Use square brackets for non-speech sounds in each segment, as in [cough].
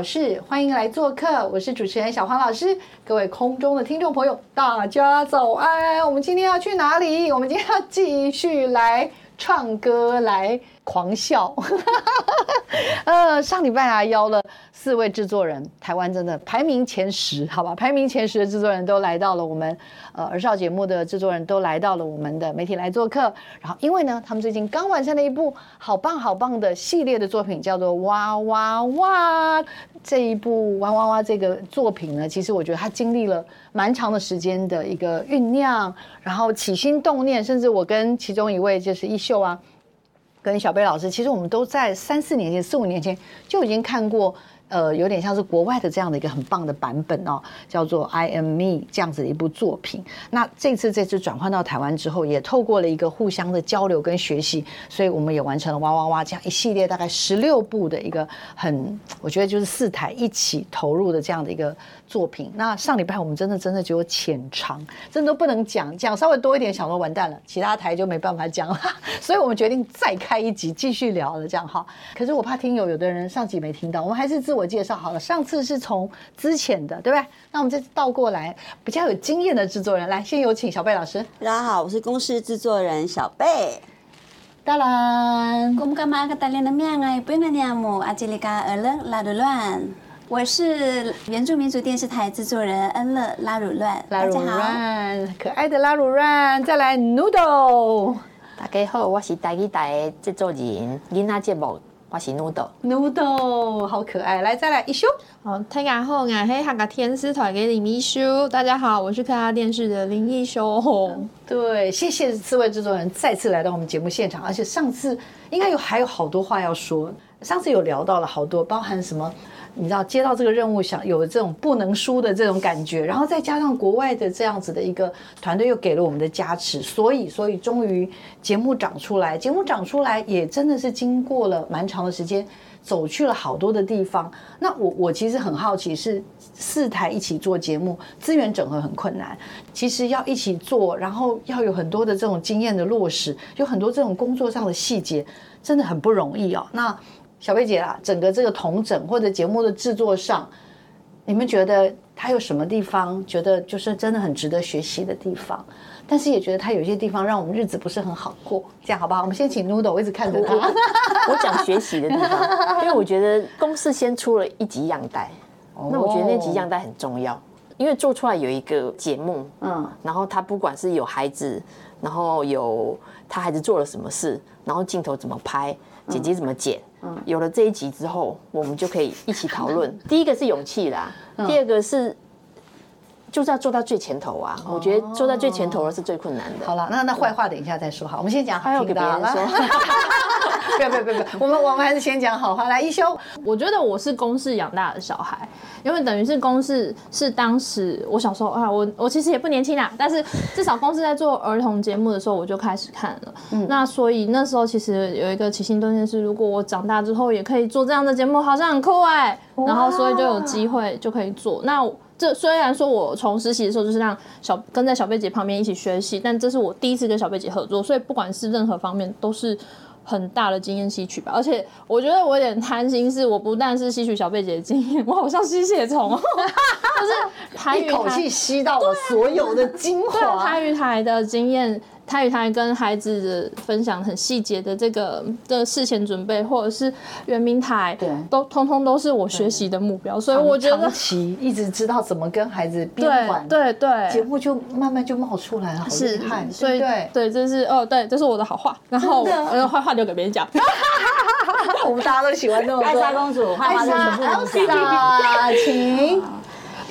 大小事，欢迎来做客，我是主持人小黄老师。各位空中的听众朋友，大家早安！我们今天要去哪里？我们今天要继续来唱歌，来狂笑。[laughs] 呃，上礼拜啊邀了四位制作人，台湾真的排名前十，好吧？排名前十的制作人都来到了我们呃儿少节目的制作人都来到了我们的媒体来做客。然后因为呢，他们最近刚完成了一部好棒好棒的系列的作品，叫做《哇哇哇》。这一部《哇哇哇》这个作品呢，其实我觉得它经历了蛮长的时间的一个酝酿，然后起心动念，甚至我跟其中一位就是一秀啊。跟小贝老师，其实我们都在三四年前、四五年前就已经看过。呃，有点像是国外的这样的一个很棒的版本哦，叫做《I Am Me》这样子的一部作品。那这次这次转换到台湾之后，也透过了一个互相的交流跟学习，所以我们也完成了哇哇哇这样一系列大概十六部的一个很，我觉得就是四台一起投入的这样的一个作品。那上礼拜我们真的真的只有浅尝，真的都不能讲，讲稍微多一点，想说完蛋了，其他台就没办法讲了。[laughs] 所以我们决定再开一集继续聊了，这样哈。可是我怕听友有的人上集没听到，我们还是自我。介绍好了，上次是从之前的，对不对？那我们这次倒过来，比较有经验的制作人来，先有请小贝老师。大家好，我是公司制作人小贝。当然，我们干嘛？大连的面啊，不用跟你讲阿吉里嘎尔冷拉鲁乱，我是原住民族电视台制作人恩乐拉鲁乱。拉鲁乱，可爱的拉鲁乱。再来，Noodle。大家好，我是台一台制作人，囡仔节目。我是 Noodle，Noodle 好可爱，来再来一休。好，大家好，我是客家天丝团给林一修。大家好，我是客家电视的林一修。对，谢谢四位制作人再次来到我们节目现场，而且上次应该有还有好多话要说，上次有聊到了好多，包含什么？你知道接到这个任务，想有这种不能输的这种感觉，然后再加上国外的这样子的一个团队又给了我们的加持，所以所以终于节目长出来，节目长出来也真的是经过了蛮长的时间，走去了好多的地方。那我我其实很好奇，是四台一起做节目，资源整合很困难，其实要一起做，然后要有很多的这种经验的落实，有很多这种工作上的细节，真的很不容易哦。那小贝姐啦，整个这个同整或者节目的制作上，你们觉得它有什么地方觉得就是真的很值得学习的地方？但是也觉得它有些地方让我们日子不是很好过，这样好不好？我们先请 Noodle，我一直看着他。我讲学习的地方，因为我觉得公司先出了一集样带，那我觉得那集样带很重要，因为做出来有一个节目，嗯，然后他不管是有孩子，然后有他孩子做了什么事，然后镜头怎么拍，剪辑怎么剪。有了这一集之后，我们就可以一起讨论。[laughs] 第一个是勇气啦，第二个是就是要做到最前头啊！我觉得做到最前头的是最困难的。好了，那那坏话等一下再说。好，我们先讲好听的。[laughs] 不要不要不要！我们我们还是先讲好话。来，一休，我觉得我是公视养大的小孩，因为等于是公视是当时我小时候啊，我我其实也不年轻啦，但是至少公司在做儿童节目的时候，我就开始看了。嗯，那所以那时候其实有一个起心动念是，如果我长大之后也可以做这样的节目，好像很酷哎。然后所以就有机会就可以做。那这虽然说我从实习的时候就是让小跟在小贝姐旁边一起学习，但这是我第一次跟小贝姐合作，所以不管是任何方面都是。很大的经验吸取吧，而且我觉得我有点贪心，是我不但是吸取小贝姐的经验，[laughs] 我好像吸血虫，[laughs] 就是一口气吸到了所有的精华。台语台的经验台语台跟孩子的分享很细节的这个的事前准备，或者是圆明台，对都通通都是我学习的目标，所以我觉得长期一直知道怎么跟孩子编对管，对对，节目就慢慢就冒出来了，好是厉害，所以对不对。这是哦，对，这是我的好话，然后呃坏话留给别人讲。[laughs] 我们大家都喜欢那种艾莎公主，坏话就全部你讲。Elsa，请。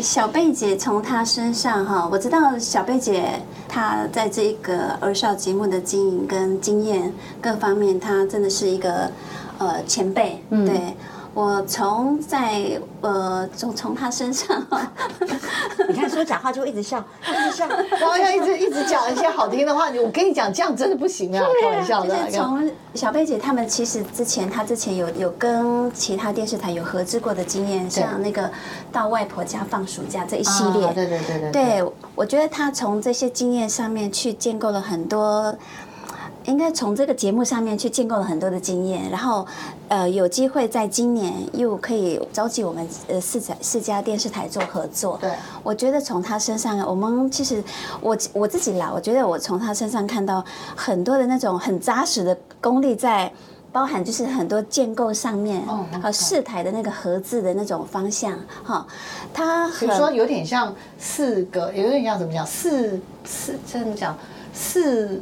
小贝姐从她身上哈，我知道小贝姐她在这个儿少节目的经营跟经验各方面，她真的是一个呃前辈。对我从在呃从从他身上，[laughs] 你看说假话就一直笑，一直笑。[laughs] 然后要一直一直讲一些好听的话，我跟你讲，这样真的不行啊！开玩笑就的，是从小贝姐他们其实之前，她之前有有跟其他电视台有合资过的经验，像那个到外婆家放暑假这一系列，啊对对对对对，我觉得他从这些经验上面去建构了很多，应该从这个节目上面去建构了很多的经验，然后呃有机会在今年又可以召集我们呃四家四家电视台做合作。对，我觉得从他身上，我们其实我我自己啦，我觉得我从他身上看到很多的那种很扎实的功力在。包含就是很多建构上面，哦和四台的那个合字的那种方向，哈，他很比如说有点像四个，有点像怎么讲？四四这怎么讲？四，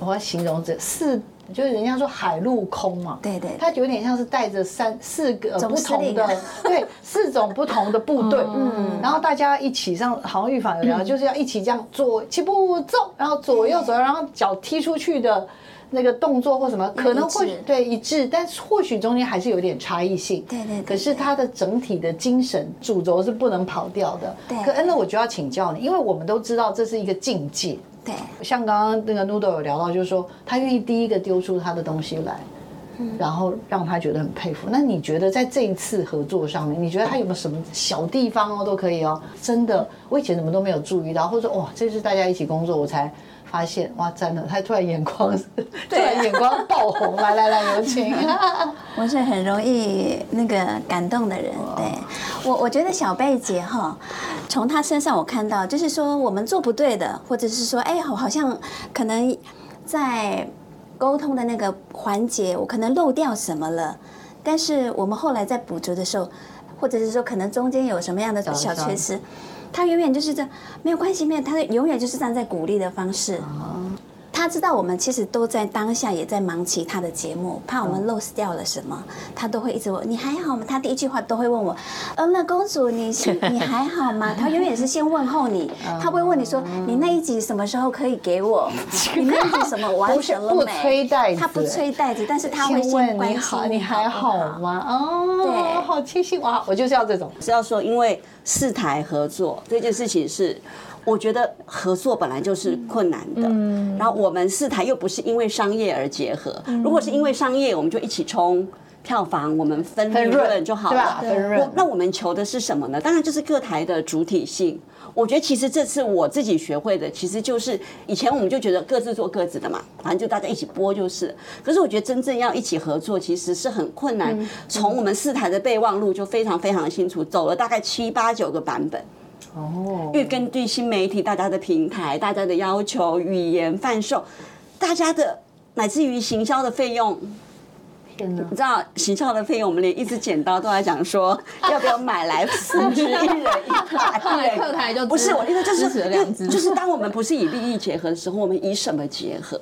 我要形容这四，就是人家说海陆空嘛，对对。它有点像是带着三四个不同的 [laughs] 对，四种不同的部队，[laughs] 嗯，然后大家一起上，好像预防有？聊，就是要一起这样左起步走，然后左右左右，然后脚踢出去的。那个动作或什么可能或许一致。对一致，但是或许中间还是有点差异性。对对对可是它的整体的精神主轴是不能跑掉的。对。可恩乐，我就要请教你，因为我们都知道这是一个境界。对。像刚刚那个 Noodle 有聊到，就是说他愿意第一个丢出他的东西来，然后让他觉得很佩服。那你觉得在这一次合作上面，你觉得他有没有什么小地方哦都可以哦？真的，我以前怎么都没有注意到，或者说哇，这次大家一起工作，我才。发现哇，真的，他突然眼光，[laughs] 突然眼光爆红，[laughs] 来来来，有请。[laughs] 我是很容易那个感动的人，对。我我觉得小贝姐哈，从她身上我看到，就是说我们做不对的，或者是说，哎，好好像可能在沟通的那个环节，我可能漏掉什么了，但是我们后来在补足的时候，或者是说可能中间有什么样的小缺失，他永远就是这没有关系，没有，他永远就是站在鼓励的方式。他知道我们其实都在当下也在忙其他的节目，怕我们 lose 掉了什么，他都会一直问你还好吗？他第一句话都会问我，呃，那公主你是 [laughs] 你还好吗？他永远是先问候你，[laughs] 他会问你说你那一集什么时候可以给我？[laughs] 你那一集什么完成了不没？催袋子他不催袋子，但是他会先问关心你好，你还好吗？哦，对好贴心哇！我就是要这种。是要说，因为四台合作这件事情是，我觉得合作本来就是困难的。嗯，然后我们四台又不是因为商业而结合，如果是因为商业，我们就一起冲。票房我们分利分润润就好了，分润那我们求的是什么呢？当然就是各台的主体性。我觉得其实这次我自己学会的，其实就是以前我们就觉得各自做各自的嘛，反正就大家一起播就是。可是我觉得真正要一起合作，其实是很困难。从我们四台的备忘录就非常非常清楚，走了大概七八九个版本。哦，因为根据新媒体大家的平台、大家的要求、语言贩售、大家的乃至于行销的费用，你！知道行销的费用，我们连一支剪刀都在讲说要不要买来四支，一人一台。[laughs] 后来客台就不是我的意思，就是就是当我们不是以利益结合的时候，我们以什么结合？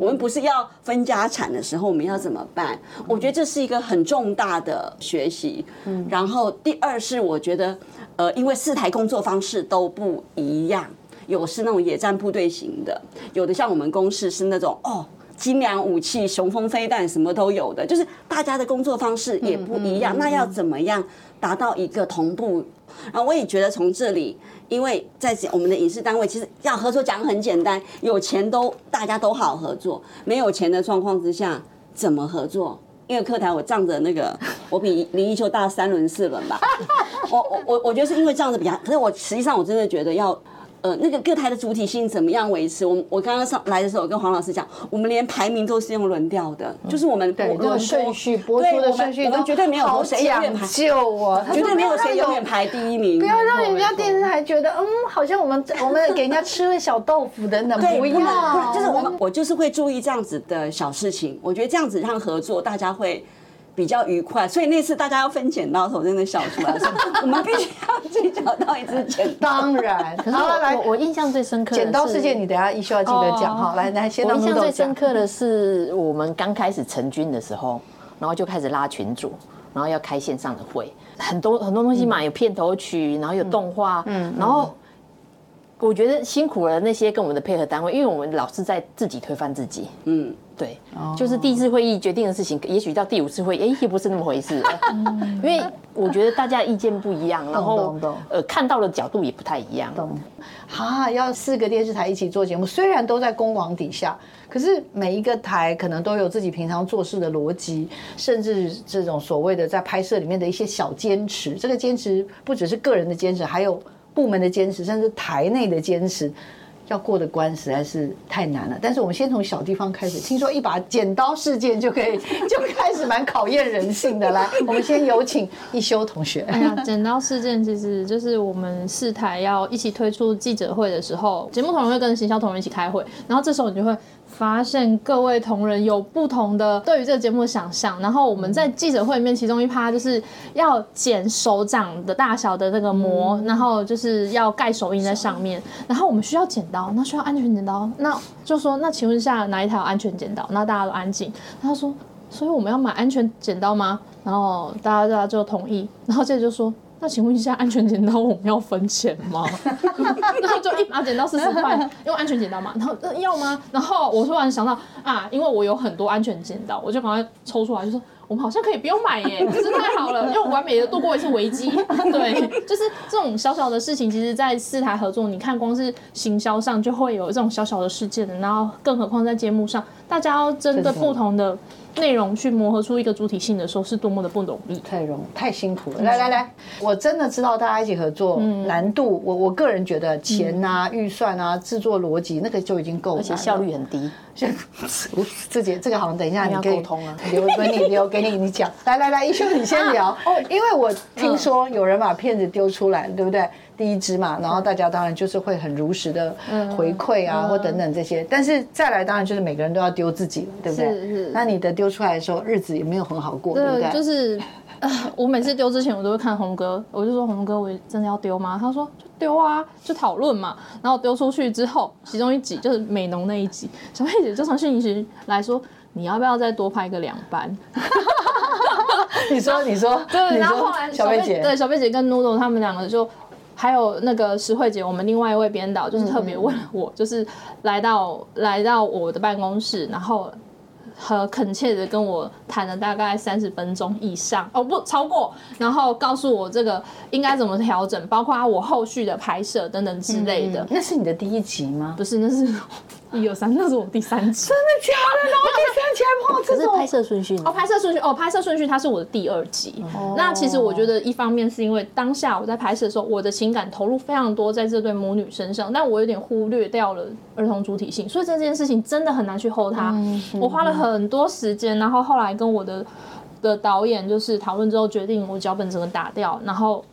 我们不是要分家产的时候，我们要怎么办？我觉得这是一个很重大的学习。嗯然后第二是我觉得，呃，因为四台工作方式都不一样，有是那种野战部队型的，有的像我们公司是那种哦。精良武器、雄风飞弹什么都有的，就是大家的工作方式也不一样。那要怎么样达到一个同步？然后我也觉得从这里，因为在我们的影视单位，其实要合作讲很简单，有钱都大家都好合作，没有钱的状况之下怎么合作？因为课台我仗着那个，[laughs] 我比林一秋大三轮四轮吧。[laughs] 我我我我觉得是因为这样子比较，可是我实际上我真的觉得要呃，那个各台的主体性怎么样维持？我我刚刚上来的时候，我跟黄老师讲，我们连排名都是用轮调的，就是我们对这个轮顺序播出的顺序我们绝对没有谁永远排绝对没有谁永远排第一名。不要让人家电视台觉得，嗯，好像我们我们给人家吃了小豆腐等等，对，不要，就是我们我就是会注意这样子的小事情，我觉得这样子让合作大家会。比较愉快，所以那次大家要分剪刀的时候，真的笑出来，说 [laughs] 我们必须要计较到一支剪刀。当然，可是好了来我我印象最深刻的剪刀是事件，你等一下一需要记得讲哈。来来，先让木豆我印象最深。刻的是我们刚开始成军的时候，然后就开始拉群组，然后要开线上的会，很多很多东西嘛，有片头曲，然后有动画，嗯，然后我觉得辛苦了那些跟我们的配合单位，因为我们老是在自己推翻自己，嗯，对，就是第一次会议决定的事情，也许到第五次会议，哎，也不是那么回事。了，[laughs] 因为我觉得大家意见不一样，然后呃看到的角度也不太一样，懂。哈，要四个电视台一起做节目，虽然都在公网底下，可是每一个台可能都有自己平常做事的逻辑，甚至这种所谓的在拍摄里面的一些小坚持。这个坚持不只是个人的坚持，还有部门的坚持，甚至台内的坚持。要过的关实在是太难了，但是我们先从小地方开始。听说一把剪刀事件就可以 [laughs] 就开始蛮考验人性的。来，[laughs] 我们先有请一休同学。哎呀，剪刀事件其实就是我们四台要一起推出记者会的时候，节目同仁会跟行销同仁一起开会，然后这时候你就会发现各位同仁有不同的对于这个节目的想象。然后我们在记者会里面，其中一趴就是要剪手掌的大小的那个膜，然后就是要盖手印在上面，然后我们需要剪刀，那需要安全剪刀，那就说那请问一下哪一台有安全剪刀？那大家都安静，然后说。所以我们要买安全剪刀吗？然后大家大家就同意，然后接着就说，那请问一下，安全剪刀我们要分钱吗？[laughs] 然后就一把剪刀四十块，用安全剪刀嘛，然后、呃、要吗？然后我突然想到啊，因为我有很多安全剪刀，我就赶快抽出来，就说。我们好像可以不用买耶，真是太好了，[laughs] 又完美的度过一次危机。[laughs] 对，就是这种小小的事情，其实，在四台合作，你看光是行销上就会有这种小小的事件的，然后更何况在节目上，大家要针对不同的内容去磨合出一个主体性的时候，是多么的不容易。太容太辛苦了。来来来，我真的知道大家一起合作难度，我我个人觉得钱啊、预算啊、制作逻辑那个就已经够而且效率很低。[laughs] 自己这个好像等一下你要可以沟通啊留给你留给你你讲。来来来，一休你先聊哦，因为我听说有人把片子丢出来，对不对？第一支嘛，然后大家当然就是会很如实的回馈啊，或等等这些。但是再来，当然就是每个人都要丢自己了，对不对？是是那你的丢出来的时候，日子也没有很好过，对不对？就是，呃，我每次丢之前，我都会看红哥，我就说红哥，我真的要丢吗？他说就丢啊，就讨论嘛。然后丢出去之后，其中一集就是美浓那一集，小妹姐就从讯息来说，你要不要再多拍个两班？[laughs] 你说，你说，对，然后后来小贝姐，对小贝姐跟 Noodle 他们两个就。还有那个石慧姐，我们另外一位编导，就是特别问我，就是来到来到我的办公室，然后和恳切的跟我谈了大概三十分钟以上，哦不超过，然后告诉我这个应该怎么调整，包括我后续的拍摄等等之类的。那是你的第一集吗？不是，那是一二三，那是我第三集。真的假的？然后第三集还碰到这是拍摄顺序呢哦，拍摄顺序哦，拍摄顺序它是我的第二集。那其实我觉得一方面是因为当下我在拍摄的时候，我的情感投入非常多在这对母女身上，但我有点忽略掉了儿童主体性，所以这件事情真的很难去 hold 它。我花了很多时间，然后后来跟我的的导演就是讨论之后，决定我脚本整个打掉，然后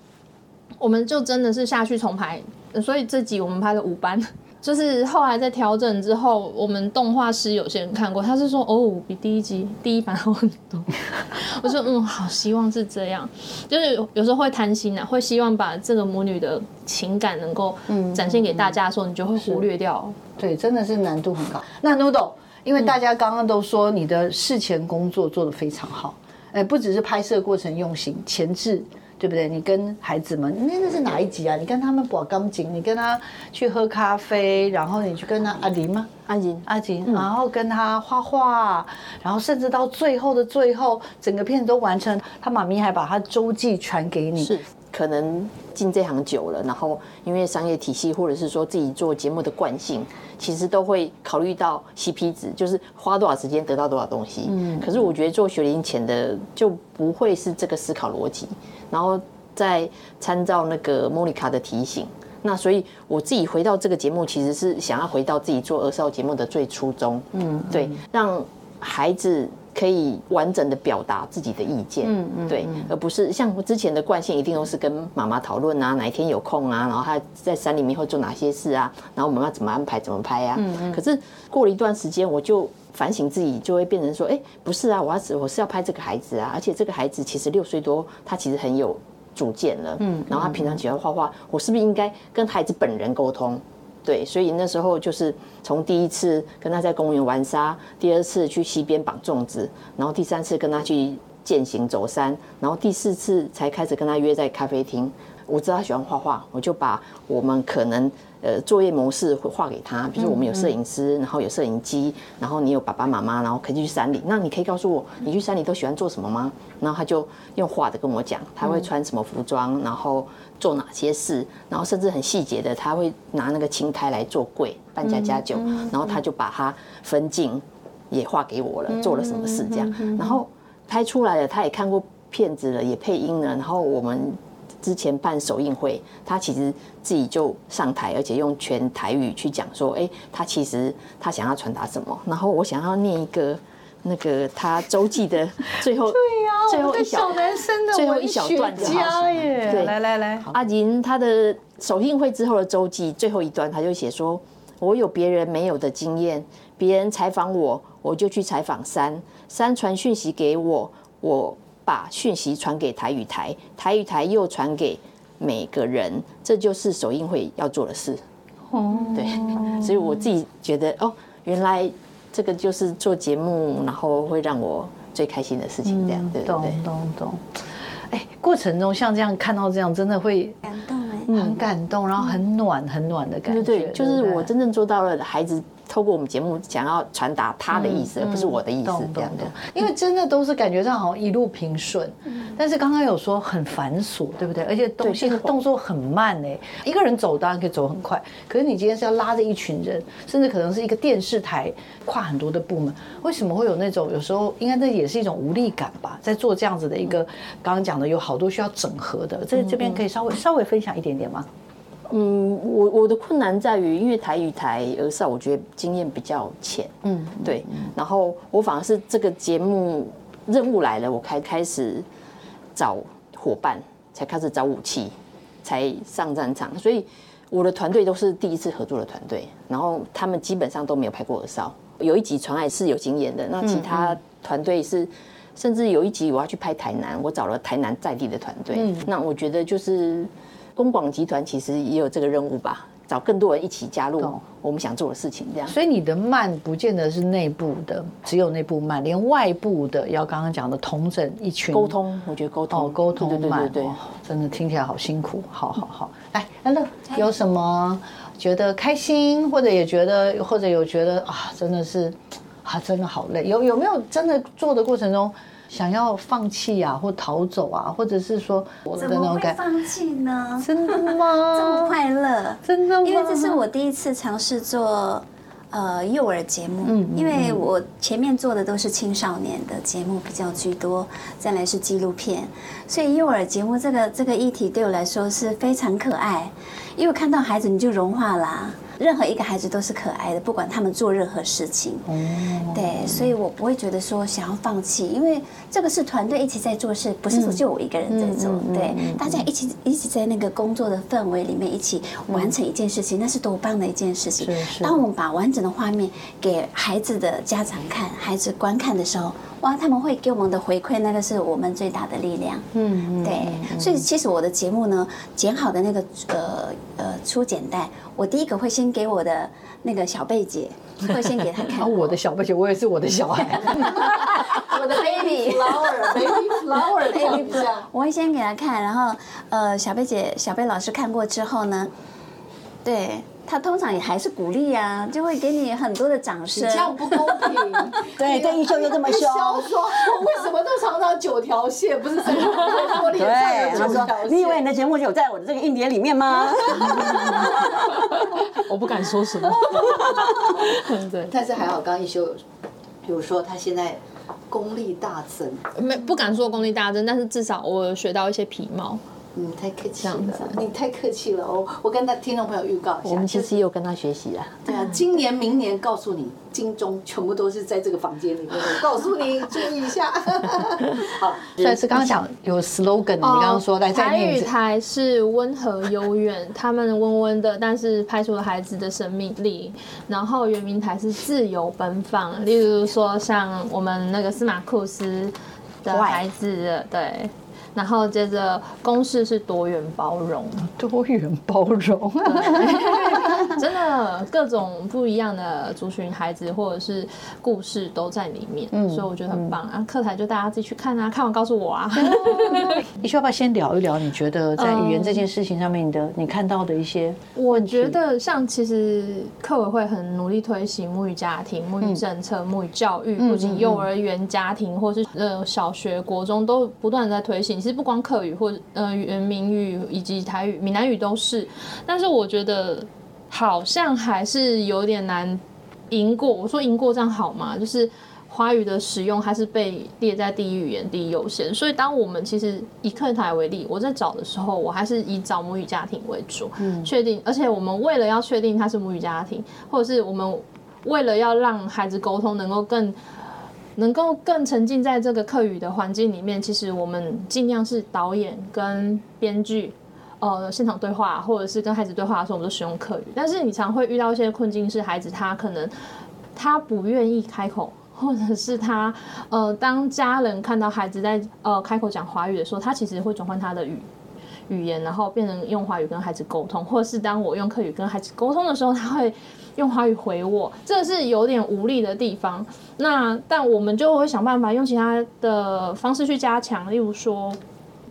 我们就真的是下去重排，所以这集我们拍了五班。就是后来在调整之后，我们动画师有些人看过，他是说哦，比第一集第一版好很多。[laughs] 我说嗯，好，希望是这样。就是有时候会贪心啊，会希望把这个母女的情感能够展现给大家的时候，你就会忽略掉。对，真的是难度很高。那 Noodle，因为大家刚刚都说你的事前工作做得非常好，哎，不只是拍摄过程用心，前置。对不对？你跟孩子们，那那是哪一集啊？你跟他们把钢琴，你跟他去喝咖啡，然后你去跟他阿林吗？阿锦，阿锦，然后跟他画画，然后甚至到最后的最后，整个片子都完成，他妈咪还把他周记传给你。是可能进这行久了，然后因为商业体系或者是说自己做节目的惯性，其实都会考虑到 CP 值，就是花多少时间得到多少东西。嗯，可是我觉得做学龄前的就不会是这个思考逻辑，然后再参照那个莫妮卡的提醒，那所以我自己回到这个节目，其实是想要回到自己做儿少节目的最初衷，嗯，对，让孩子。可以完整的表达自己的意见，嗯嗯，对，而不是像之前的惯性，一定都是跟妈妈讨论啊，哪一天有空啊，然后他在山里面会做哪些事啊，然后我们要怎么安排，怎么拍啊，嗯嗯。可是过了一段时间，我就反省自己，就会变成说，哎，不是啊，我要我是要拍这个孩子啊，而且这个孩子其实六岁多，他其实很有主见了，嗯，然后他平常喜欢画画，我是不是应该跟孩子本人沟通？对，所以那时候就是从第一次跟他在公园玩沙，第二次去溪边绑粽子，然后第三次跟他去践行走山，然后第四次才开始跟他约在咖啡厅。我知道他喜欢画画，我就把我们可能。呃，作业模式会画给他，比如说我们有摄影师，然后有摄影机，然后你有爸爸妈妈，然后可以去山里。那你可以告诉我，你去山里都喜欢做什么吗？然后他就用画的跟我讲，他会穿什么服装，然后做哪些事，然后甚至很细节的，他会拿那个青苔来做柜，半家家酒，然后他就把它分镜也画给我了，做了什么事这样，然后拍出来了，他也看过片子了，也配音了，然后我们。之前办首映会，他其实自己就上台，而且用全台语去讲说，哎，他其实他想要传达什么。然后我想要念一个那个他周记的最后，对呀，最后一小男生的最后一小段家耶。对，来来来，阿银他的首映会之后的周记最后一段，他就写说，我有别人没有的经验，别人采访我，我就去采访三三传讯息给我，我。把讯息传给台语台，台语台又传给每个人，这就是首映会要做的事。哦，对，所以我自己觉得，哦，原来这个就是做节目，然后会让我最开心的事情，这样，对懂懂懂。哎，过程中像这样看到这样，真的会感动哎，很感动，然后很暖很暖的感觉。对对，就是我真正做到了孩子。透过我们节目想要传达他的意思，而不是我的意思，这样的。因为真的都是感觉上好像一路平顺，但是刚刚有说很繁琐，对不对？而且动作动作很慢哎，一个人走当然可以走很快，可是你今天是要拉着一群人，甚至可能是一个电视台跨很多的部门，为什么会有那种有时候应该那也是一种无力感吧？在做这样子的一个刚刚讲的有好多需要整合的，这这边可以稍微稍微分享一点点吗？嗯，我我的困难在于，因为台与台而少，我觉得经验比较浅。嗯，对。然后我反而是这个节目任务来了，我开开始找伙伴，才开始找武器，才上战场。所以我的团队都是第一次合作的团队，然后他们基本上都没有拍过耳少。有一集传爱是有经验的，那其他团队是，甚至有一集我要去拍台南，我找了台南在地的团队。嗯，那我觉得就是。公广集团其实也有这个任务吧，找更多人一起加入我们想做的事情，这样。所以你的慢不见得是内部的，只有内部慢，连外部的要刚刚讲的同整一群沟通，我觉得沟通沟通慢，对，真的听起来好辛苦。好好好，来，安乐有什么觉得开心，或者也觉得，或者有觉得啊，真的是啊，真的好累。有有没有真的做的过程中？想要放弃啊，或逃走啊，或者是说，怎么会放弃呢？真的吗？[laughs] 这么快乐，[laughs] 真的吗？因为这是我第一次尝试做呃幼儿节目，嗯，因为我前面做的都是青少年的节目比较居多，再来是纪录片，所以幼儿节目这个这个议题对我来说是非常可爱，因为看到孩子你就融化啦。任何一个孩子都是可爱的，不管他们做任何事情。哦，对，所以我不会觉得说想要放弃，因为这个是团队一起在做事，不是说就我一个人在做。对，大家一起一起在那个工作的氛围里面一起完成一件事情，那是多棒的一件事情。当我们把完整的画面给孩子的家长看，孩子观看的时候。哇，他们会给我们的回馈，那个是我们最大的力量。嗯，对，所以其实我的节目呢，剪好的那个呃呃初剪带，我第一个会先给我的那个小贝姐，会先给她看。我的小贝姐，我也是我的小孩，[laughs] 我的 baby flower，baby flower，baby flower，[laughs] 我会先给她看，然后呃小贝姐、小贝老师看过之后呢，对。他通常也还是鼓励呀，就会给你很多的掌声。这样不公平。[laughs] 对，对一休又这么凶。说为什么都常常九条线？不是什么玻璃上有九条线？你以为你的节目有在我的这个硬碟里面吗？[laughs] 我不敢说什么。[laughs] 对，但是还好，刚一休，比如说他现在功力大增。没不敢说功力大增，但是至少我学到一些皮毛。你太客气了，你太客气了哦！我跟他听众朋友预告一下，我们其实有跟他学习啊。对啊，今年、明年告诉你，金钟全部都是在这个房间里面。[laughs] 我告诉你，注意一下。[laughs] 好，算是刚刚讲有 slogan，你刚刚说来台语台是温和悠远，他们温温的，但是拍出了孩子的生命力。然后圆明台是自由奔放，例如说像我们那个司马库斯的孩子，对。然后接着，公式是多元包容，多元包容，[laughs] 真的各种不一样的族群孩子或者是故事都在里面，嗯所以我觉得很棒啊！课台就大家自己去看啊，看完告诉我啊。[laughs] 你需要不要先聊一聊？你觉得在语言这件事情上面的，你看到的一些？我觉得像其实课委会很努力推行母语家庭、母语政策、母语教育，不仅幼儿园家庭或是呃小学、国中都不断的在推行。其实不光客语或呃原名语以及台语、闽南语都是，但是我觉得好像还是有点难赢过。我说赢过这样好吗？就是华语的使用还是被列在第一语言第一优先。所以当我们其实以客台为例，我在找的时候，我还是以找母语家庭为主，确定。而且我们为了要确定它是母语家庭，或者是我们为了要让孩子沟通能够更。能够更沉浸在这个课语的环境里面，其实我们尽量是导演跟编剧，呃，现场对话或者是跟孩子对话的时候，我们都使用课语。但是你常会遇到一些困境，是孩子他可能他不愿意开口，或者是他呃，当家人看到孩子在呃开口讲华语的时候，他其实会转换他的语语言，然后变成用华语跟孩子沟通，或者是当我用课语跟孩子沟通的时候，他会。用华语回我，这是有点无力的地方。那但我们就会想办法用其他的方式去加强，例如说，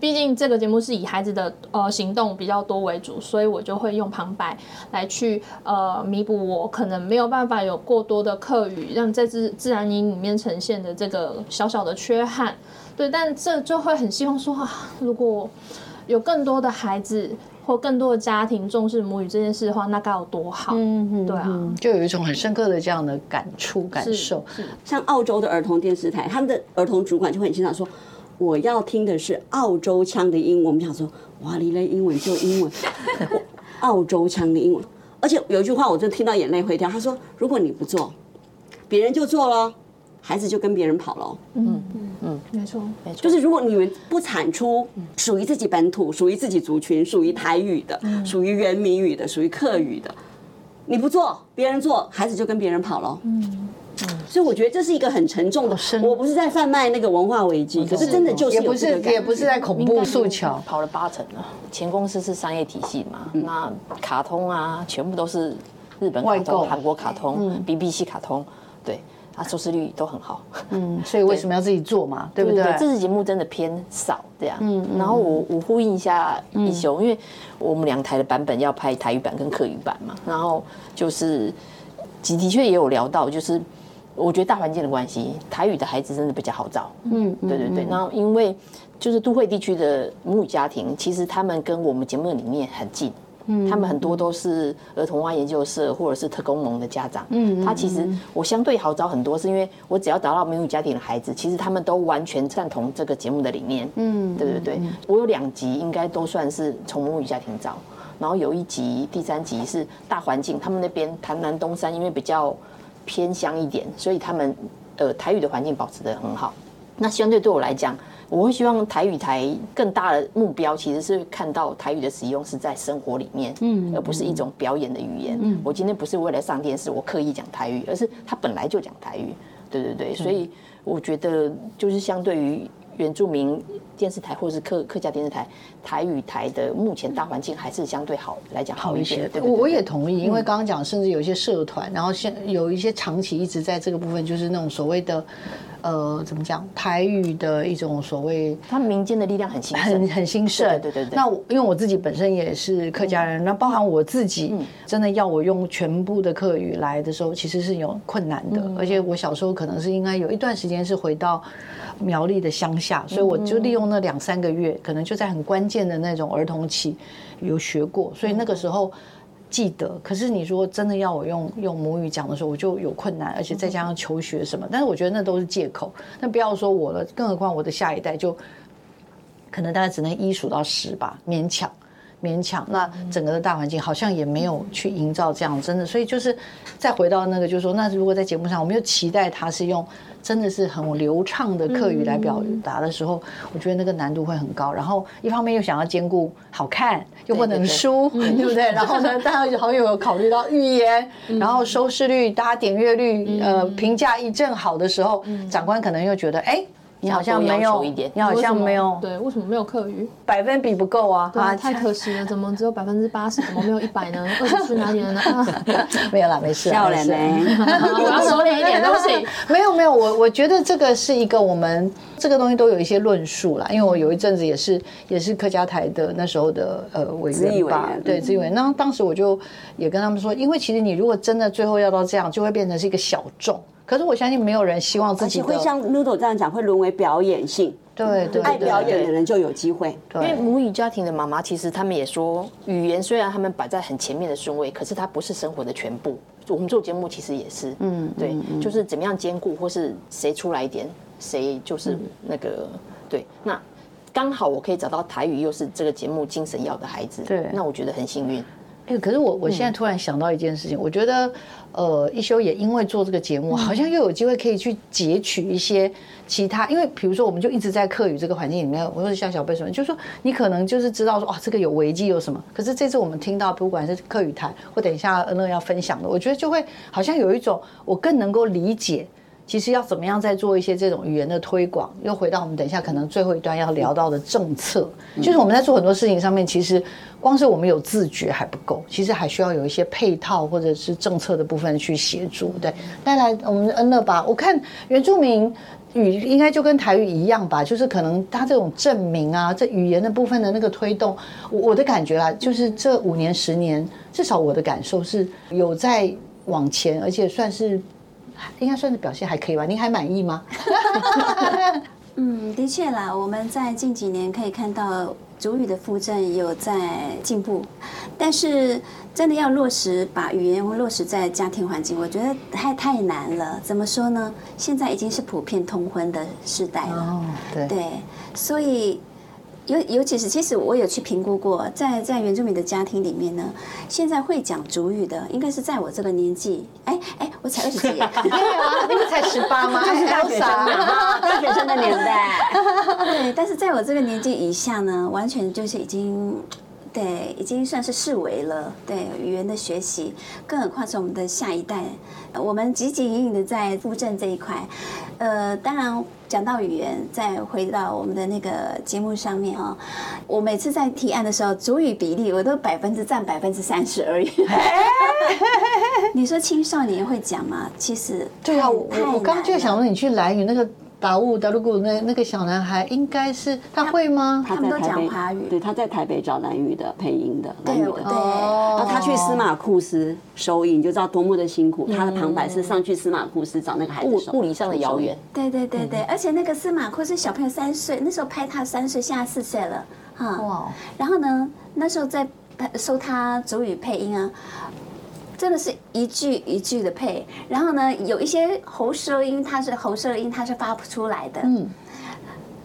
毕竟这个节目是以孩子的呃行动比较多为主，所以我就会用旁白来去呃弥补我可能没有办法有过多的课语，让在自自然音里面呈现的这个小小的缺憾。对，但这就会很希望说啊，如果有更多的孩子。或更多的家庭重视母语这件事的话，那该有多好？嗯，对啊，就有一种很深刻的这样的感触感受。像澳洲的儿童电视台，他们的儿童主管就会很经常说：“我要听的是澳洲腔的英文。”我们想说：“哇，你的英文就英文，[laughs] 澳洲腔的英文。”而且有一句话，我就听到眼泪会掉。他说：“如果你不做，别人就做了。”孩子就跟别人跑了。嗯嗯嗯，没错没错。就是如果你们不产出属于自己本土、属于自己族群、属于台语的、属于原民语的、属于客语的，你不做，别人做，孩子就跟别人跑了。嗯嗯。所以我觉得这是一个很沉重的。我不是在贩卖那个文化危机，可是真的就是也不是也不是在恐怖诉求。跑了八成了。前公司是商业体系嘛，那卡通啊，全部都是日本卡通、韩国卡通、BBC 卡通，对。啊，收视率都很好，嗯，所以为什么要自己做嘛，对不对？这次节目真的偏少这样，嗯，然后我我呼应一下一雄，因为我们两台的版本要拍台语版跟客语版嘛，然后就是的的确也有聊到，就是我觉得大环境的关系，台语的孩子真的比较好找，嗯，对对对，然后因为就是都会地区的母语家庭，其实他们跟我们节目里面很近。他们很多都是儿童花研究社或者是特工盟的家长。嗯，他其实我相对好找很多，是因为我只要找到母语家庭的孩子，其实他们都完全赞同这个节目的理念。嗯，对对对，我有两集应该都算是从母语家庭找，然后有一集第三集是大环境，他们那边台南东山因为比较偏乡一点，所以他们呃台语的环境保持的很好。那相对对我来讲。我会希望台语台更大的目标，其实是看到台语的使用是在生活里面，嗯，而不是一种表演的语言。嗯，我今天不是为了上电视，我刻意讲台语，而是他本来就讲台语。对对对，所以我觉得就是相对于原住民电视台或者是客客家电视台，台语台的目前大环境还是相对好来讲好一些。我我也同意，因为刚刚讲，甚至有一些社团，然后现有一些长期一直在这个部分，就是那种所谓的。呃，怎么讲？台语的一种所谓，他民间的力量很兴很很兴盛。对对对。那因为我自己本身也是客家人，那包含我自己，真的要我用全部的客语来的时候，其实是有困难的。而且我小时候可能是应该有一段时间是回到苗栗的乡下，所以我就利用那两三个月，可能就在很关键的那种儿童期有学过，所以那个时候。记得，可是你说真的要我用用母语讲的时候，我就有困难，而且再加上求学什么，但是我觉得那都是借口。那不要说我了，更何况我的下一代就可能大概只能一数到十吧，勉强。勉强，那整个的大环境好像也没有去营造这样真的，所以就是再回到那个，就是说，那如果在节目上，我们又期待他是用真的是很流畅的客语来表达的时候，我觉得那个难度会很高。然后一方面又想要兼顾好看，又不能输，对不对？然后呢，大家好像有考虑到语言，然后收视率、大家点阅率、呃评价一正好的时候，长官可能又觉得，哎。你好像没有，你好像没有，对，为什么没有课余？百分比不够啊！啊，太可惜了，怎么只有百分之八十？怎么没有一百呢？[laughs] 二十去哪里了呢？[laughs] 没有啦，没事。笑脸没？[laughs] 我要收敛一点东西。没有没有，我我觉得这个是一个我们这个东西都有一些论述啦。因为我有一阵子也是也是客家台的那时候的呃委员吧，对，资委。那当时我就也跟他们说，因为其实你如果真的最后要到这样，就会变成是一个小众。可是我相信没有人希望自己会像 Noodle 这样讲，会沦为表演性。对对，爱表演的人就有机会。因为母语家庭的妈妈，其实他们也说，语言虽然他们摆在很前面的顺位，可是它不是生活的全部。我们做节目其实也是，嗯，对，就是怎么样兼顾，或是谁出来一点，谁就是那个对。那刚好我可以找到台语，又是这个节目精神要的孩子，对，那我觉得很幸运。哎，可是我我现在突然想到一件事情，我觉得。呃，一休也因为做这个节目，好像又有机会可以去截取一些其他，因为比如说，我们就一直在课语这个环境里面，我说像小贝什么，就是说你可能就是知道说，哇，这个有危机有什么？可是这次我们听到，不管是课语台或等一下恩乐要分享的，我觉得就会好像有一种我更能够理解。其实要怎么样再做一些这种语言的推广？又回到我们等一下可能最后一段要聊到的政策，就是我们在做很多事情上面，其实光是我们有自觉还不够，其实还需要有一些配套或者是政策的部分去协助。对，带来我们恩乐吧。我看原住民语应该就跟台语一样吧，就是可能它这种证明啊，这语言的部分的那个推动，我的感觉啊，就是这五年十年，至少我的感受是有在往前，而且算是。应该算是表现还可以吧？您还满意吗？[laughs] 嗯，的确啦，我们在近几年可以看到主语的附振有在进步，但是真的要落实把语言落实在家庭环境，我觉得太太难了。怎么说呢？现在已经是普遍通婚的时代了，哦，对，所以。尤尤其是，其实我有去评估过，在在原住民的家庭里面呢，现在会讲主语的，应该是在我这个年纪，哎哎，我才二十几，[laughs] 对啊，那个才十八吗？[laughs] 就是大学生，[laughs] 大学生的年代。对，但是在我这个年纪以下呢，完全就是已经。对，已经算是视为了对语言的学习，更何况是我们的下一代，我们积极隐隐的在复振这一块。呃，当然讲到语言，再回到我们的那个节目上面啊，我每次在提案的时候，主语比例我都百分之占百分之三十而已。[laughs] 你说青少年会讲吗？其实对啊，我我刚刚就想问你去蓝语那个。达悟达鲁古那那个小男孩应该是他会吗？他们都讲华语。对，他在台北找南语的配音的，南语的。对，然后他去司马库斯收音，就知道多么的辛苦。他的旁白是上去司马库斯找那个孩子物物理上的遥远。对对对对，而且那个司马库斯小朋友三岁，那时候拍他三岁，现在四岁了哈。哇！然后呢，那时候在收他主语配音啊。真的是一句一句的配，然后呢，有一些喉舌音，它是喉舌音，它是发不出来的。嗯，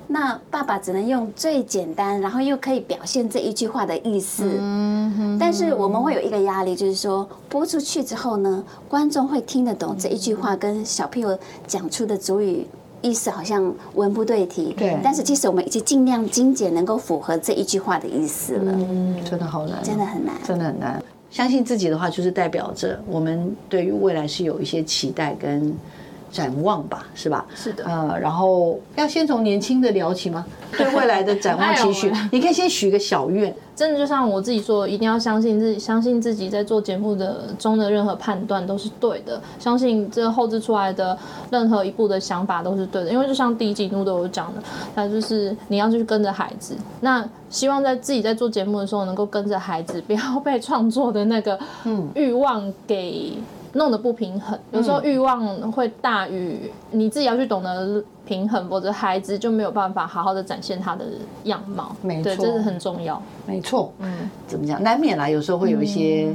那爸爸只能用最简单，然后又可以表现这一句话的意思。嗯但是我们会有一个压力，就是说播出去之后呢，观众会听得懂这一句话跟小朋友讲出的主语意思好像文不对题。对。但是其实我们已经尽量精简，能够符合这一句话的意思了。嗯，真的好难，真的很难，真的很难。相信自己的话，就是代表着我们对于未来是有一些期待跟展望吧，是吧？是的。呃，然后要先从年轻的聊起吗？[laughs] 对未来的展望期许，你可以先许个小愿。真的就像我自己说，一定要相信自己，相信自己在做节目的中的任何判断都是对的，相信这后置出来的任何一步的想法都是对的。因为就像第一季度都有讲的，那就是你要去跟着孩子，那希望在自己在做节目的时候能够跟着孩子，不要被创作的那个欲望给。弄得不平衡，有时候欲望会大于你自己要去懂得平衡，否则孩子就没有办法好好的展现他的样貌。没错，这是很重要。没错，嗯，怎么讲？难免啦，有时候会有一些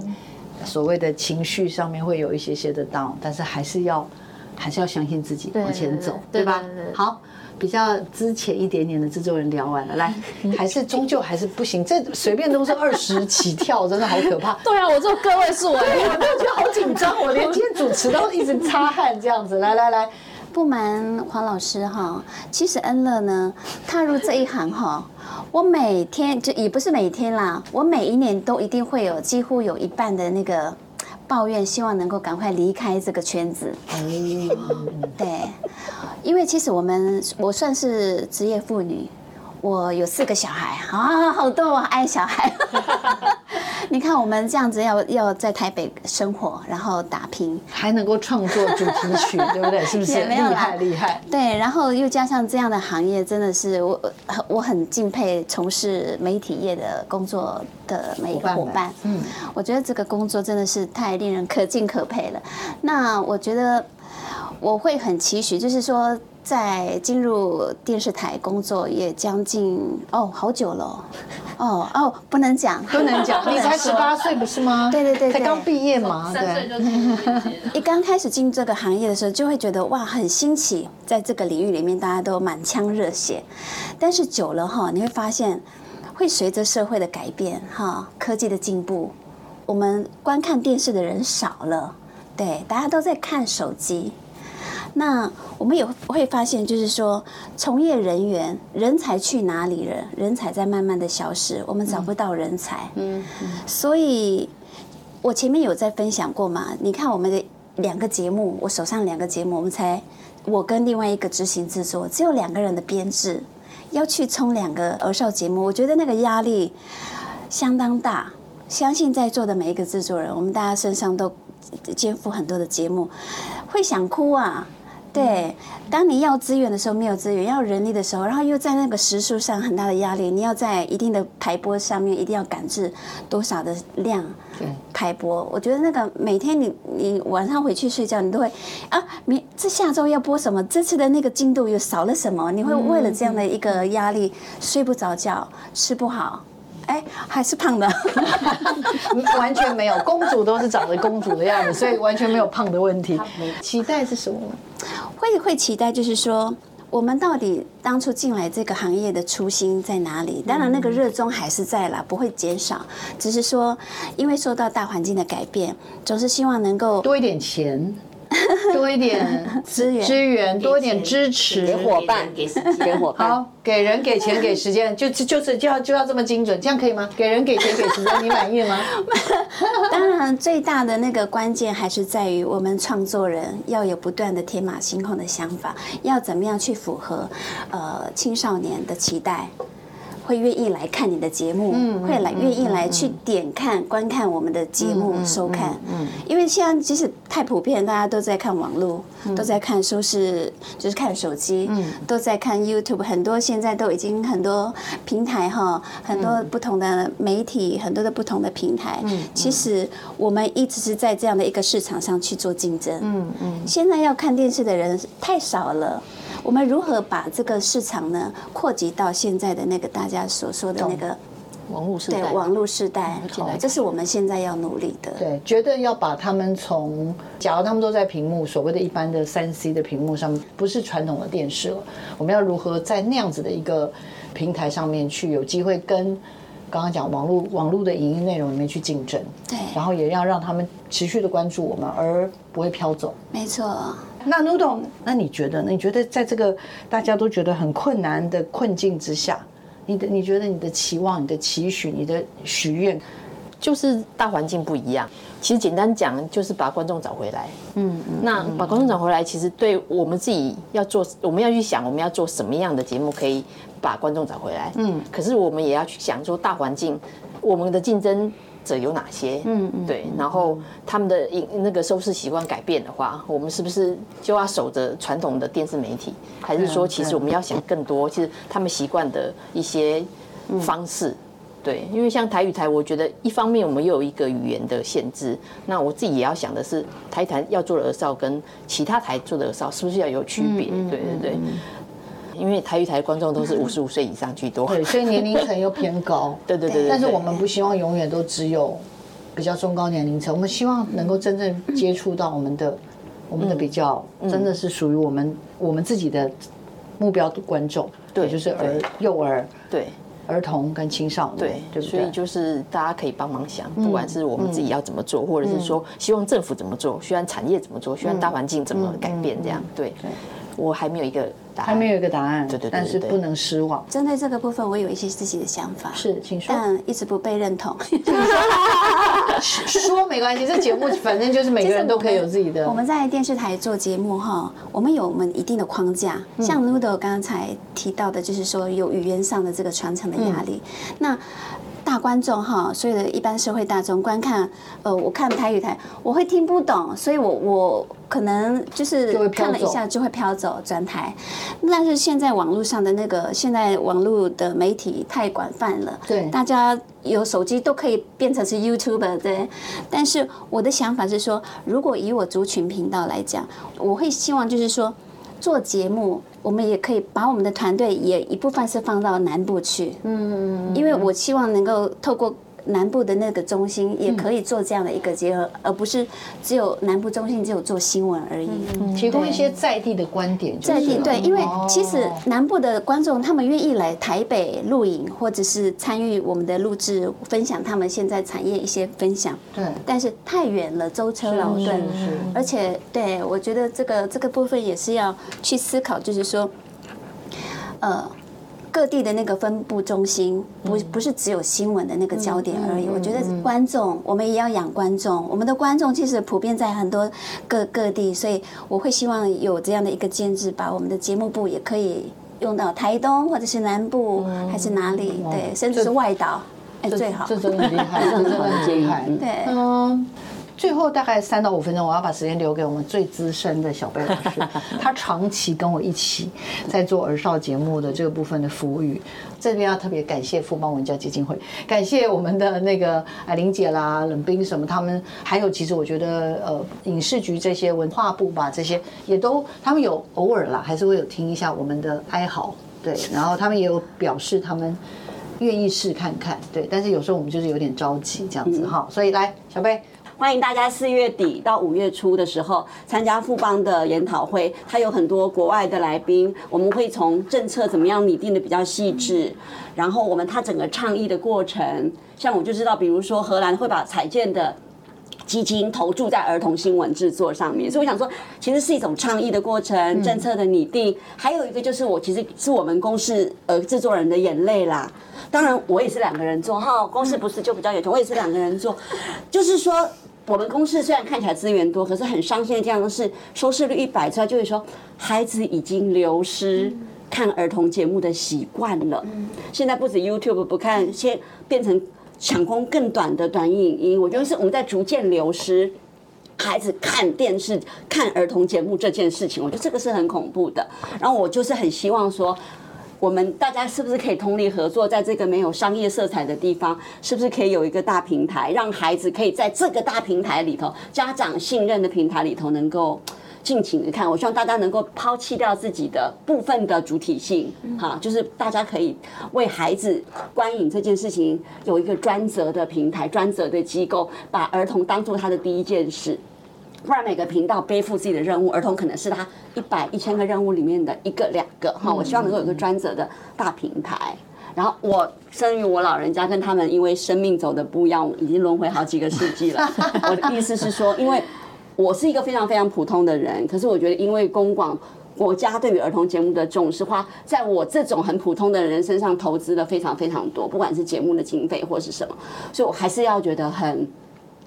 所谓的情绪上面会有一些些的 down，但是还是要还是要相信自己往前走，对吧？好。比较之前一点点的制作人聊完了，来，[laughs] 还是终究还是不行，这随便都是二十起跳，真的好可怕。[laughs] 对啊，我做个位数哎，我都觉得好紧张，我连今天主持都一直擦汗这样子。来来来，不瞒黄老师哈，其实恩乐呢踏入这一行哈，我每天就也不是每天啦，我每一年都一定会有几乎有一半的那个抱怨，希望能够赶快离开这个圈子。对，因为其实我们我算是职业妇女，我有四个小孩啊，好多我爱小孩。[laughs] 你看我们这样子要要在台北生活，然后打拼，还能够创作主题曲，对不对？是不是厉害厉害？对，然后又加上这样的行业，真的是我我我很敬佩从事媒体业的工作的每一个伙伴。嗯，我觉得这个工作真的是太令人可敬可佩了。那我觉得我会很期许，就是说。在进入电视台工作也将近哦好久了 [laughs] 哦哦哦不能讲不能讲，你才十八岁不是吗？对对对对才刚毕业嘛，三岁对。一刚开始进这个行业的时候，就会觉得哇很新奇，在这个领域里面大家都满腔热血，但是久了哈，你会发现会随着社会的改变哈，科技的进步，我们观看电视的人少了，对，大家都在看手机。那我们也会发现，就是说，从业人员人才去哪里了？人才在慢慢的消失，我们找不到人才。嗯，所以我前面有在分享过嘛？你看我们的两个节目，我手上两个节目，我们才我跟另外一个执行制作只有两个人的编制，要去冲两个儿少节目，我觉得那个压力相当大。相信在座的每一个制作人，我们大家身上都肩负很多的节目，会想哭啊。对，当你要资源的时候没有资源，要人力的时候，然后又在那个时数上很大的压力，你要在一定的排播上面一定要赶制多少的量排播。我觉得那个每天你你晚上回去睡觉，你都会啊，明这下周要播什么？这次的那个进度又少了什么？你会为了这样的一个压力睡不着觉，吃不好，哎，还是胖的。[laughs] 完全没有，公主都是长得公主的样子，所以完全没有胖的问题。期待是什么？会会期待，就是说，我们到底当初进来这个行业的初心在哪里？当然，那个热衷还是在啦，不会减少。只是说，因为受到大环境的改变，总是希望能够多一点钱，[laughs] 多一点 [laughs] 资源支援，多一点支持给。伙伴，给给伙伴。好，给人、给钱、给时间，就就就是就要就要这么精准，这样可以吗？给人、给钱、给时间，你满意吗？[laughs] 当然，最大的那个关键还是在于我们创作人要有不断的天马行空的想法，要怎么样去符合呃青少年的期待。会愿意来看你的节目，会来愿意来去点看、观看我们的节目、收看。嗯因为现在即使太普遍，大家都在看网络，都在看收视，就是看手机，都在看 YouTube，很多现在都已经很多平台哈，很多不同的媒体，很多的不同的平台。其实我们一直是在这样的一个市场上去做竞争。嗯嗯，现在要看电视的人太少了。我们如何把这个市场呢扩及到现在的那个大家所说的那个网络时代，对网络时代？好，这是我们现在要努力的。对，绝对要把他们从，假如他们都在屏幕，所谓的一般的三 C 的屏幕上面，不是传统的电视了，我们要如何在那样子的一个平台上面去有机会跟刚刚讲网络网络的影音内容里面去竞争，对然后也要让他们持续的关注我们，而不会飘走。没错。那卢董，那你觉得呢？你觉得在这个大家都觉得很困难的困境之下，你的你觉得你的期望、你的期许、你的许愿，就是大环境不一样。其实简单讲，就是把观众找回来。嗯，那把观众找回来，其实对我们自己要做，我们要去想，我们要做什么样的节目可以把观众找回来。嗯，可是我们也要去想说，大环境，我们的竞争者有哪些？嗯嗯，对。然后他们的影那个收视习惯改变的话，我们是不是就要守着传统的电视媒体？还是说，其实我们要想更多，其实他们习惯的一些方式？对，因为像台语台，我觉得一方面我们又有一个语言的限制，那我自己也要想的是，台台要做的儿少跟其他台做的儿少是不是要有区别？对对对，因为台语台的观众都是五十五岁以上居多。对，所以年龄层又偏高。[laughs] 对对对对，但是我们不希望永远都只有比较中高年龄层，我们希望能够真正接触到我们的我们的比较，真的是属于我们我们自己的目标的观众，对就是儿幼儿、对儿童跟青少年，对对不所以？就是大家可以帮忙想，不管是我们自己要怎么做，或者是说希望政府怎么做，希望产业怎么做，希望大环境怎么改变，这样对。我还没有一个答案，还没有一个答案，对对对对对但是不能失望。针对这个部分，我有一些自己的想法，是，请说。但一直不被认同。[laughs] 说没关系，这节目 [laughs] 反正就是每个人都可以有自己的。我们在电视台做节目哈，我们有我们一定的框架，像 Noodle 刚才提到的，就是说有语言上的这个传承的压力。那大观众哈，所有的一般社会大众观看，呃，我看台语台，我会听不懂，所以我我可能就是看了一下就会飘走转台。但是现在网络上的那个，现在网络的媒体太广泛了，对大家有手机都可以变成是 YouTuber，对。但是我的想法是说，如果以我族群频道来讲，我会希望就是说。做节目，我们也可以把我们的团队也一部分是放到南部去，嗯，因为我希望能够透过南部的那个中心，也可以做这样的一个结合，而不是只有南部中心只有做新闻而已。提供一些在地的观点在地对，因为哦其实南部的观众他们愿意来台北录影，或者是参与我们的录制，分享他们现在产业一些分享。对但是太远了，舟车劳顿而且对我觉得这个这个部分也是要去思考，就是说，呃。各地的那个分布中心，不不是只有新闻的那个焦点而已。我觉得观众，我们也要养观众。我们的观众其实普遍在很多各各地，所以我会希望有这样的一个监制，把我们的节目部也可以用到台东或者是南部，还是哪里，对，甚至是外岛，哎，最好。这真的很厉害，这真的很厉害。[laughs] 对，嗯，[laughs] 最后大概三到五分钟，我要把时间留给我们最资深的小贝老师，[laughs] 他长期跟我一起在做儿少节目的这个部分的服务。这边要特别感谢富邦文教基金会，感谢我们的那个艾玲姐啦、冷冰什么他们，还有其实我觉得呃影视局这些文化部吧，这些也都他们有偶尔啦，还是会有听一下我们的哀嚎，对，[laughs] 然后他们也有表示他们。愿意试看看，对，但是有时候我们就是有点着急这样子哈，所以来小贝，欢迎大家四月底到五月初的时候参加富邦的研讨会，它有很多国外的来宾，我们会从政策怎么样拟定的比较细致，然后我们它整个倡议的过程，像我就知道，比如说荷兰会把彩建的。基金投注在儿童新闻制作上面，所以我想说，其实是一种倡议的过程，政策的拟定，还有一个就是我其实是我们公司呃制作人的眼泪啦。当然，我也是两个人做哈，公司不是就比较有钱，我也是两个人做，就是说。我们公司虽然看起来资源多，可是很伤心的这样的是，收视率一百出来就会说，孩子已经流失看儿童节目的习惯了。现在不止 YouTube 不看，先变成抢攻更短的短影音。我觉得是我们在逐渐流失孩子看电视、看儿童节目这件事情，我觉得这个是很恐怖的。然后我就是很希望说。我们大家是不是可以通力合作，在这个没有商业色彩的地方，是不是可以有一个大平台，让孩子可以在这个大平台里头，家长信任的平台里头，能够尽情的看。我希望大家能够抛弃掉自己的部分的主体性，哈，就是大家可以为孩子观影这件事情有一个专责的平台、专责的机构，把儿童当做他的第一件事。不然每个频道背负自己的任务，儿童可能是他一百一千个任务里面的一个两个哈。我希望能够有一个专责的大平台。然后我生于我老人家跟他们因为生命走的不一样，已经轮回好几个世纪了。[laughs] 我的意思是说，因为我是一个非常非常普通的人，可是我觉得因为公广国家对于儿童节目的重视，花在我这种很普通的人身上投资了非常非常多，不管是节目的经费或是什么，所以我还是要觉得很。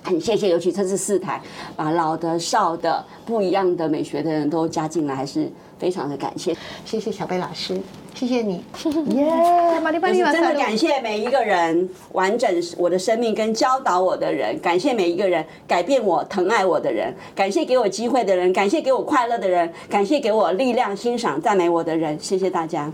很谢谢，尤其这次四台把老的、少的、不一样的美学的人都加进来，还是非常的感谢。谢谢小贝老师，谢谢你，[laughs] 耶，玛丽巴就是丽真的感谢每一个人完整我的生命跟教导我的人，感谢每一个人改变我、疼爱我的人，感谢给我机会的人，感谢给我快乐的人，感谢给我力量、欣赏、赞美我的人，谢谢大家。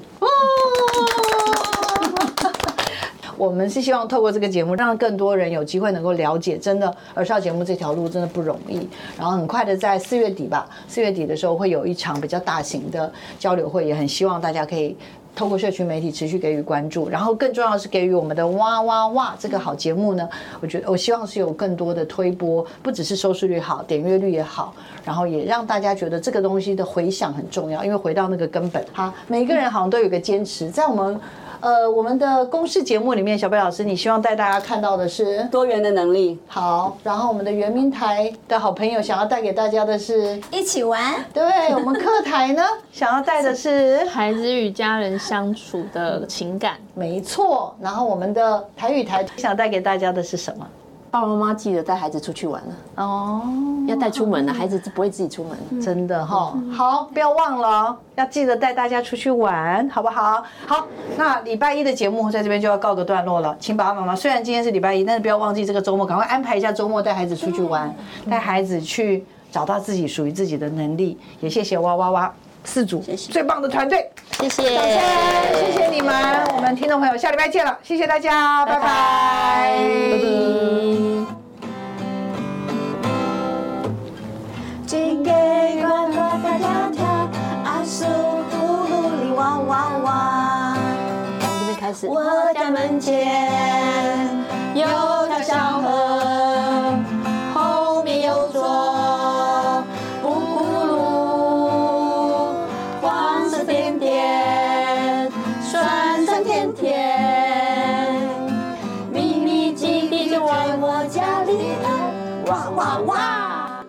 我们是希望透过这个节目，让更多人有机会能够了解，真的儿少节目这条路真的不容易。然后很快的在四月底吧，四月底的时候会有一场比较大型的交流会，也很希望大家可以透过社群媒体持续给予关注，然后更重要的是给予我们的哇哇哇这个好节目呢，我觉得我希望是有更多的推播，不只是收视率好，点阅率也好，然后也让大家觉得这个东西的回响很重要，因为回到那个根本，哈，每个人好像都有个坚持，在我们。呃，我们的公式节目里面，小贝老师，你希望带大家看到的是多元的能力。好，然后我们的圆明台的好朋友想要带给大家的是一起玩。对，我们课台呢，[laughs] 想要带的是孩子与家人相处的情感。没错，然后我们的台语台想带给大家的是什么？爸爸妈妈记得带孩子出去玩了哦，要带出门了，孩子不会自己出门，真的哈。好，不要忘了，要记得带大家出去玩，好不好？好，那礼拜一的节目在这边就要告个段落了，请爸爸妈妈，虽然今天是礼拜一，但是不要忘记这个周末，赶快安排一下周末带孩子出去玩，带孩子去找到自己属于自己的能力。也谢谢哇哇哇四组最棒的团队，谢谢，谢谢你们，我们听众朋友下礼拜见了，谢谢大家，拜拜，拜拜。金鸡呱呱跳跳跳，阿叔里哇哇哇。从这边开始。我家门前有条小河。